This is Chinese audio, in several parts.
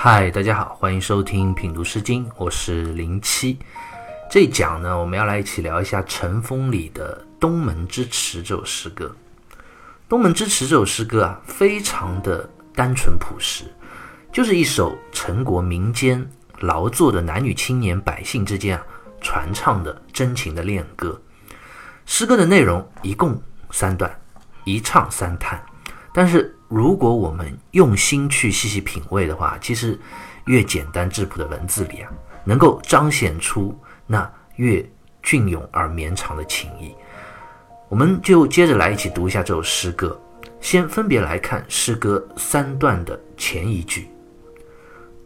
嗨，大家好，欢迎收听品读诗经，我是零七。这一讲呢，我们要来一起聊一下《尘风》里的《东门之池》这首诗歌。《东门之池》这首诗歌啊，非常的单纯朴实，就是一首陈国民间劳作的男女青年百姓之间啊传唱的真情的恋歌。诗歌的内容一共三段，一唱三叹，但是。如果我们用心去细细品味的话，其实越简单质朴的文字里啊，能够彰显出那越隽永而绵长的情谊。我们就接着来一起读一下这首诗歌。先分别来看诗歌三段的前一句：“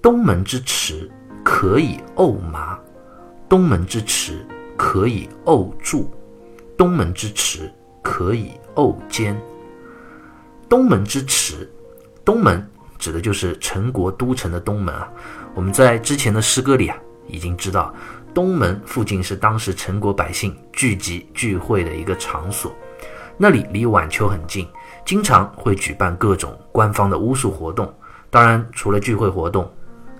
东门之池可以沤麻，东门之池可以沤柱，东门之池可以沤坚。”东门之池，东门指的就是陈国都城的东门啊。我们在之前的诗歌里啊，已经知道东门附近是当时陈国百姓聚集聚会的一个场所，那里离晚秋很近，经常会举办各种官方的巫术活动。当然，除了聚会活动，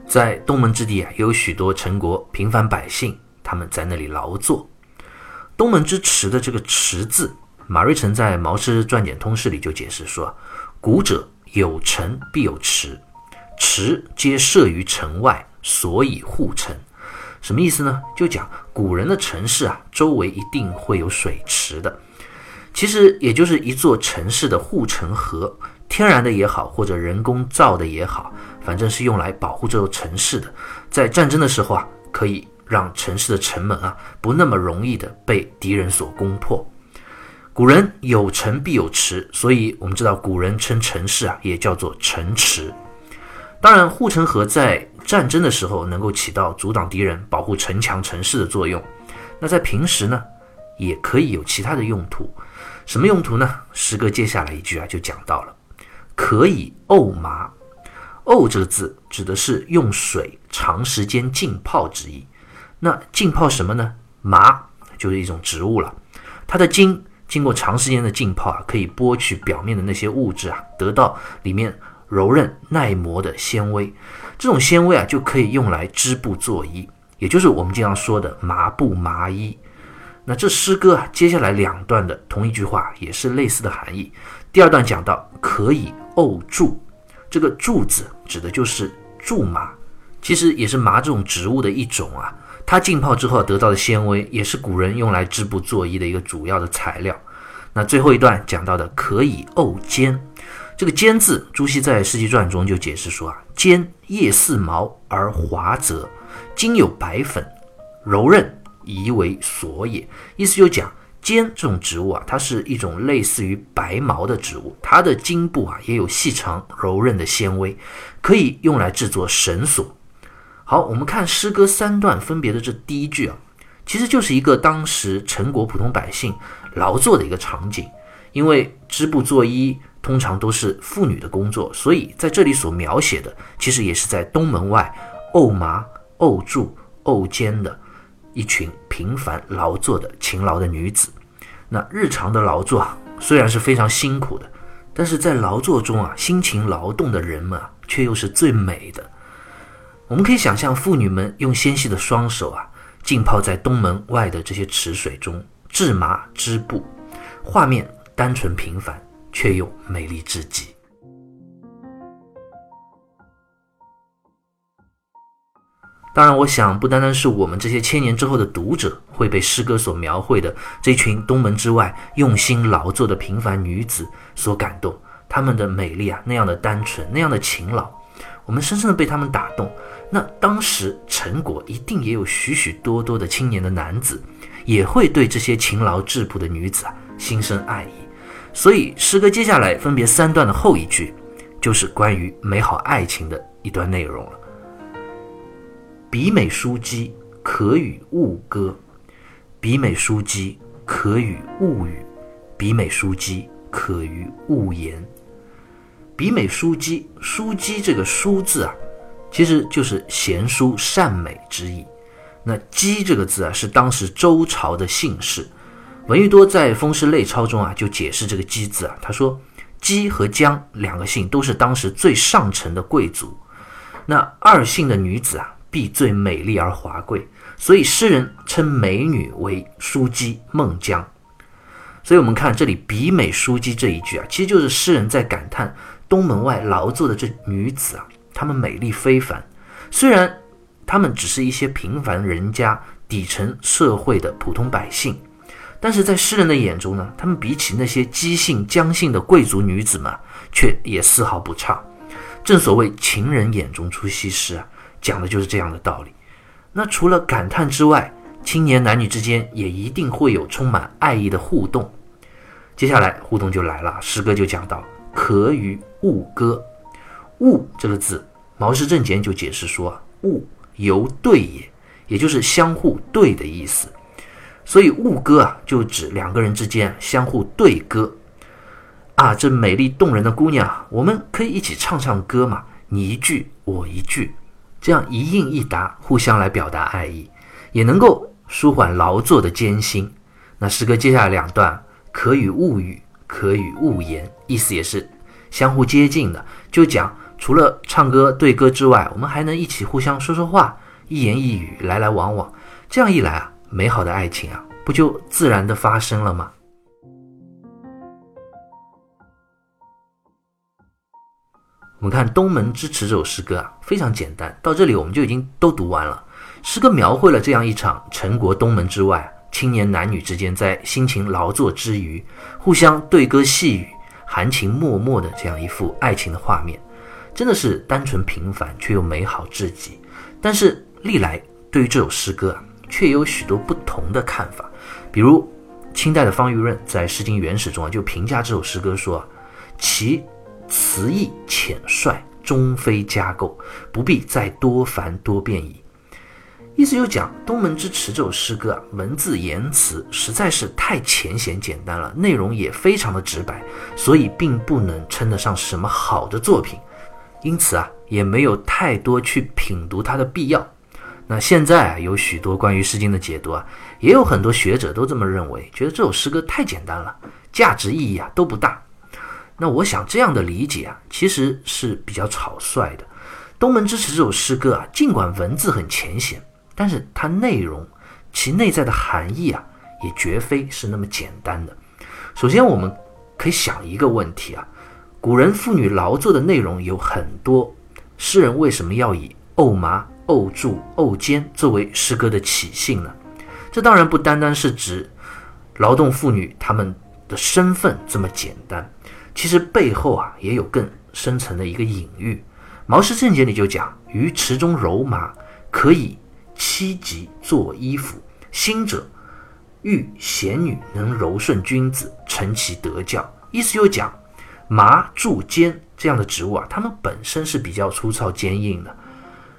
在东门之地啊，有许多陈国平凡百姓，他们在那里劳作。东门之池的这个“池”字。马瑞辰在《毛诗传简通释》里就解释说：“古者有城必有池，池皆设于城外，所以护城。”什么意思呢？就讲古人的城市啊，周围一定会有水池的。其实也就是一座城市的护城河，天然的也好，或者人工造的也好，反正是用来保护这座城市的。在战争的时候啊，可以让城市的城门啊不那么容易的被敌人所攻破。古人有城必有池，所以我们知道古人称城市啊也叫做城池。当然，护城河在战争的时候能够起到阻挡敌人、保护城墙、城市的作用。那在平时呢，也可以有其他的用途。什么用途呢？诗歌接下来一句啊就讲到了，可以沤麻。沤这个字指的是用水长时间浸泡之意。那浸泡什么呢？麻就是一种植物了，它的茎。经过长时间的浸泡啊，可以剥去表面的那些物质啊，得到里面柔韧耐磨的纤维。这种纤维啊，就可以用来织布做衣，也就是我们经常说的麻布麻衣。那这诗歌啊，接下来两段的同一句话也是类似的含义。第二段讲到可以沤柱，这个柱子指的就是苎麻，其实也是麻这种植物的一种啊。它浸泡之后得到的纤维，也是古人用来织布做衣的一个主要的材料。那最后一段讲到的可以沤坚，这个坚字，朱熹在《世纪传》中就解释说啊，坚叶似毛而滑泽，茎有白粉，柔韧，宜为所也。意思就讲坚这种植物啊，它是一种类似于白毛的植物，它的茎部啊也有细长柔韧的纤维，可以用来制作绳索。好，我们看诗歌三段分别的这第一句啊，其实就是一个当时陈国普通百姓劳作的一个场景。因为织布做衣通常都是妇女的工作，所以在这里所描写的，其实也是在东门外沤麻、沤柱、沤坚的一群平凡劳作的勤劳的女子。那日常的劳作啊，虽然是非常辛苦的，但是在劳作中啊，辛勤劳动的人们啊，却又是最美的。我们可以想象，妇女们用纤细的双手啊，浸泡在东门外的这些池水中制麻织布，画面单纯平凡，却又美丽至极。当然，我想不单单是我们这些千年之后的读者会被诗歌所描绘的这群东门之外用心劳作的平凡女子所感动，她们的美丽啊，那样的单纯，那样的勤劳。我们深深的被他们打动。那当时陈国一定也有许许多多的青年的男子，也会对这些勤劳质朴的女子啊心生爱意。所以诗歌接下来分别三段的后一句，就是关于美好爱情的一段内容了。比美书姬可与物歌，比美书姬可与物语，比美书姬可与物言。比美书姬，书姬这个“书”字啊，其实就是贤淑善美之意。那“姬”这个字啊，是当时周朝的姓氏。闻一多在《风氏类钞》中啊，就解释这个“姬”字啊，他说：“姬和姜两个姓都是当时最上层的贵族。那二姓的女子啊，必最美丽而华贵，所以诗人称美女为淑姬、孟姜。所以，我们看这里“比美淑姬”这一句啊，其实就是诗人在感叹东门外劳作的这女子啊，她们美丽非凡。虽然她们只是一些平凡人家、底层社会的普通百姓，但是在诗人的眼中呢，她们比起那些姬姓、姜姓的贵族女子们，却也丝毫不差。正所谓“情人眼中出西施”啊，讲的就是这样的道理。那除了感叹之外，青年男女之间也一定会有充满爱意的互动。接下来互动就来了，诗歌就讲到“可与物歌”。物这个字，毛氏正解就解释说：“物由对也，也就是相互对的意思。所以物歌啊，就指两个人之间相互对歌。啊，这美丽动人的姑娘，我们可以一起唱唱歌嘛？你一句我一句，这样一应一答，互相来表达爱意，也能够。”舒缓劳作的艰辛。那诗歌接下来两段，可与物语，可与物言，意思也是相互接近的。就讲除了唱歌对歌之外，我们还能一起互相说说话，一言一语，来来往往。这样一来啊，美好的爱情啊，不就自然的发生了吗？我们看《东门之池》这首诗歌啊，非常简单。到这里我们就已经都读完了。诗歌描绘了这样一场陈国东门之外，青年男女之间在辛勤劳作之余，互相对歌细语、含情脉脉的这样一幅爱情的画面，真的是单纯平凡却又美好至极。但是历来对于这首诗歌啊，却有许多不同的看法。比如清代的方玉润在《诗经原始》中啊，就评价这首诗歌说：“其词意浅率，终非佳构，不必再多繁多变矣。”意思就讲《东门之池》这首诗歌啊，文字言辞实在是太浅显简单了，内容也非常的直白，所以并不能称得上什么好的作品，因此啊，也没有太多去品读它的必要。那现在啊，有许多关于《诗经》的解读啊，也有很多学者都这么认为，觉得这首诗歌太简单了，价值意义啊都不大。那我想这样的理解啊，其实是比较草率的。《东门之池》这首诗歌啊，尽管文字很浅显。但是它内容，其内在的含义啊，也绝非是那么简单的。首先，我们可以想一个问题啊：古人妇女劳作的内容有很多，诗人为什么要以沤麻、沤柱、沤肩作为诗歌的起兴呢？这当然不单单是指劳动妇女她们的身份这么简单，其实背后啊也有更深层的一个隐喻。《毛氏正解》里就讲：“于池中揉麻，可以。”七级做衣服，心者欲贤女能柔顺君子，成其德教。意思又讲，麻柱坚这样的植物啊，它们本身是比较粗糙坚硬的，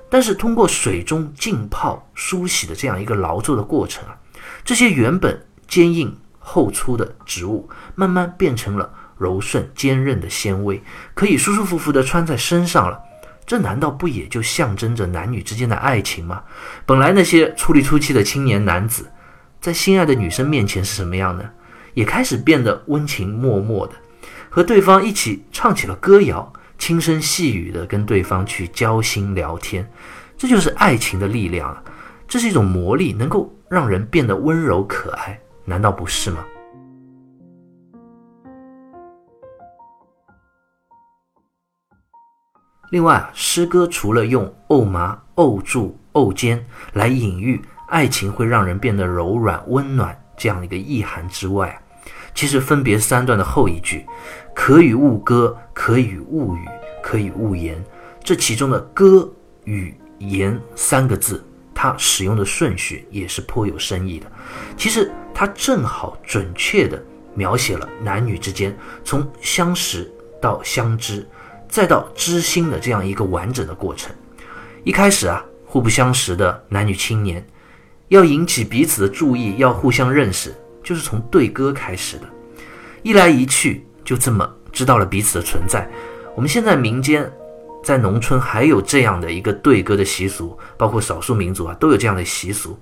但是通过水中浸泡梳洗的这样一个劳作的过程啊，这些原本坚硬厚粗的植物，慢慢变成了柔顺坚韧的纤维，可以舒舒服服地穿在身上了。这难道不也就象征着男女之间的爱情吗？本来那些粗里粗气的青年男子，在心爱的女生面前是什么样呢？也开始变得温情脉脉的，和对方一起唱起了歌谣，轻声细语的跟对方去交心聊天。这就是爱情的力量啊！这是一种魔力，能够让人变得温柔可爱，难道不是吗？另外啊，诗歌除了用沤麻、沤柱、沤肩来隐喻爱情会让人变得柔软温暖这样的一个意涵之外啊，其实分别三段的后一句“可与物歌，可与物语，可与物言”，这其中的“歌”“语”“言”三个字，它使用的顺序也是颇有深意的。其实它正好准确地描写了男女之间从相识到相知。再到知心的这样一个完整的过程，一开始啊，互不相识的男女青年，要引起彼此的注意，要互相认识，就是从对歌开始的。一来一去，就这么知道了彼此的存在。我们现在民间，在农村还有这样的一个对歌的习俗，包括少数民族啊，都有这样的习俗。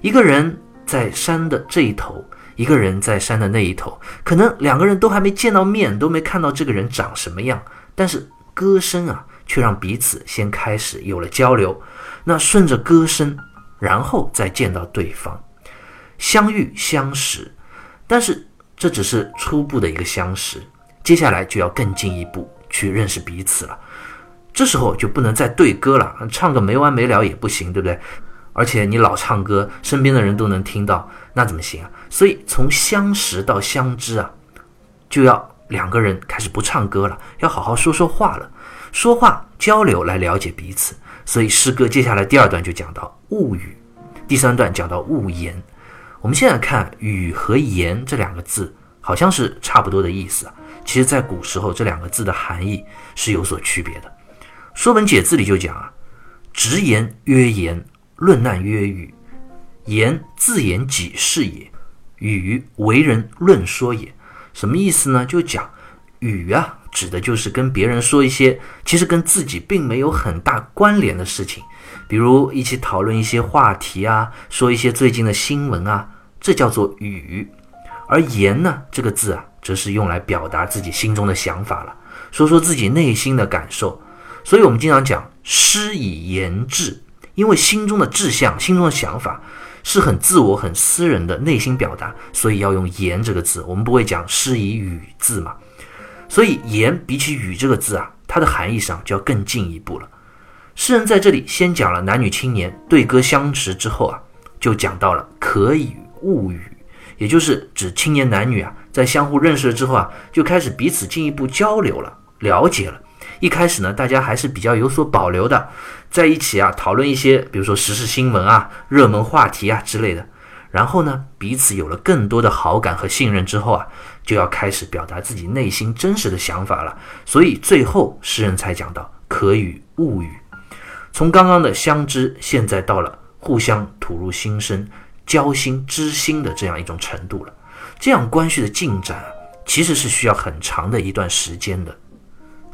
一个人在山的这一头，一个人在山的那一头，可能两个人都还没见到面，都没看到这个人长什么样。但是歌声啊，却让彼此先开始有了交流。那顺着歌声，然后再见到对方，相遇相识。但是这只是初步的一个相识，接下来就要更进一步去认识彼此了。这时候就不能再对歌了，唱个没完没了也不行，对不对？而且你老唱歌，身边的人都能听到，那怎么行啊？所以从相识到相知啊，就要两个人开始不唱歌了，要好好说说话了，说话交流来了解彼此。所以诗歌接下来第二段就讲到物语，第三段讲到物言。我们现在看“语”和“言”这两个字，好像是差不多的意思啊。其实，在古时候，这两个字的含义是有所区别的。《说文解字》里就讲啊：“直言曰言。”论难曰语，言自言己事也；语为人论说也。什么意思呢？就讲语啊，指的就是跟别人说一些其实跟自己并没有很大关联的事情，比如一起讨论一些话题啊，说一些最近的新闻啊，这叫做语。而言呢，这个字啊，则是用来表达自己心中的想法了，说说自己内心的感受。所以我们经常讲诗以言志。因为心中的志向、心中的想法是很自我、很私人的内心表达，所以要用“言”这个字。我们不会讲“诗以语”字嘛，所以“言”比起“语”这个字啊，它的含义上就要更进一步了。诗人在这里先讲了男女青年对歌相识之后啊，就讲到了可以物语，也就是指青年男女啊，在相互认识了之后啊，就开始彼此进一步交流了、了解了。一开始呢，大家还是比较有所保留的，在一起啊讨论一些，比如说时事新闻啊、热门话题啊之类的。然后呢，彼此有了更多的好感和信任之后啊，就要开始表达自己内心真实的想法了。所以最后诗人才讲到可与物语，从刚刚的相知，现在到了互相吐露心声、交心知心的这样一种程度了。这样关系的进展，其实是需要很长的一段时间的。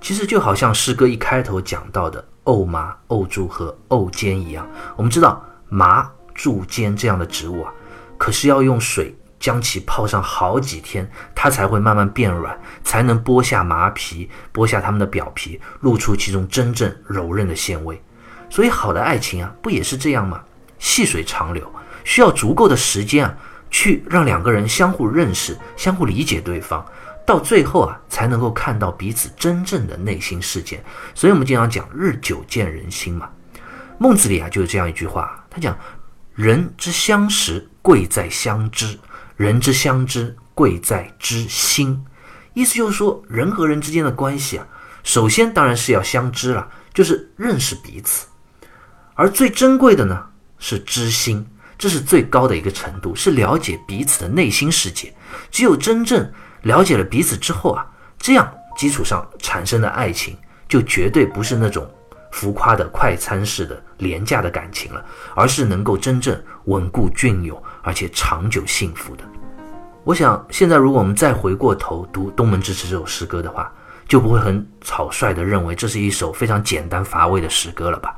其实就好像诗歌一开头讲到的沤麻、沤柱和沤尖一样，我们知道麻、柱、尖这样的植物啊，可是要用水将其泡上好几天，它才会慢慢变软，才能剥下麻皮，剥下它们的表皮，露出其中真正柔韧的纤维。所以好的爱情啊，不也是这样吗？细水长流，需要足够的时间啊，去让两个人相互认识、相互理解对方。到最后啊，才能够看到彼此真正的内心世界。所以，我们经常讲“日久见人心”嘛。孟子里啊，就有这样一句话，他讲：“人之相识，贵在相知；人之相知，贵在知心。”意思就是说，人和人之间的关系啊，首先当然是要相知了，就是认识彼此。而最珍贵的呢，是知心，这是最高的一个程度，是了解彼此的内心世界。只有真正了解了彼此之后啊，这样基础上产生的爱情，就绝对不是那种浮夸的快餐式的廉价的感情了，而是能够真正稳固隽永而且长久幸福的。我想，现在如果我们再回过头读《东门之池》这首诗歌的话，就不会很草率地认为这是一首非常简单乏味的诗歌了吧？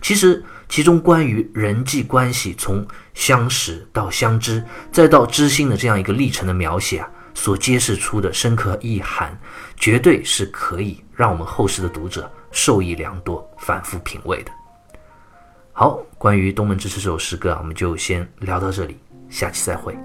其实，其中关于人际关系从相识到相知，再到知心的这样一个历程的描写啊。所揭示出的深刻意涵，绝对是可以让我们后世的读者受益良多、反复品味的。好，关于《东门之词》这首诗歌啊，我们就先聊到这里，下期再会。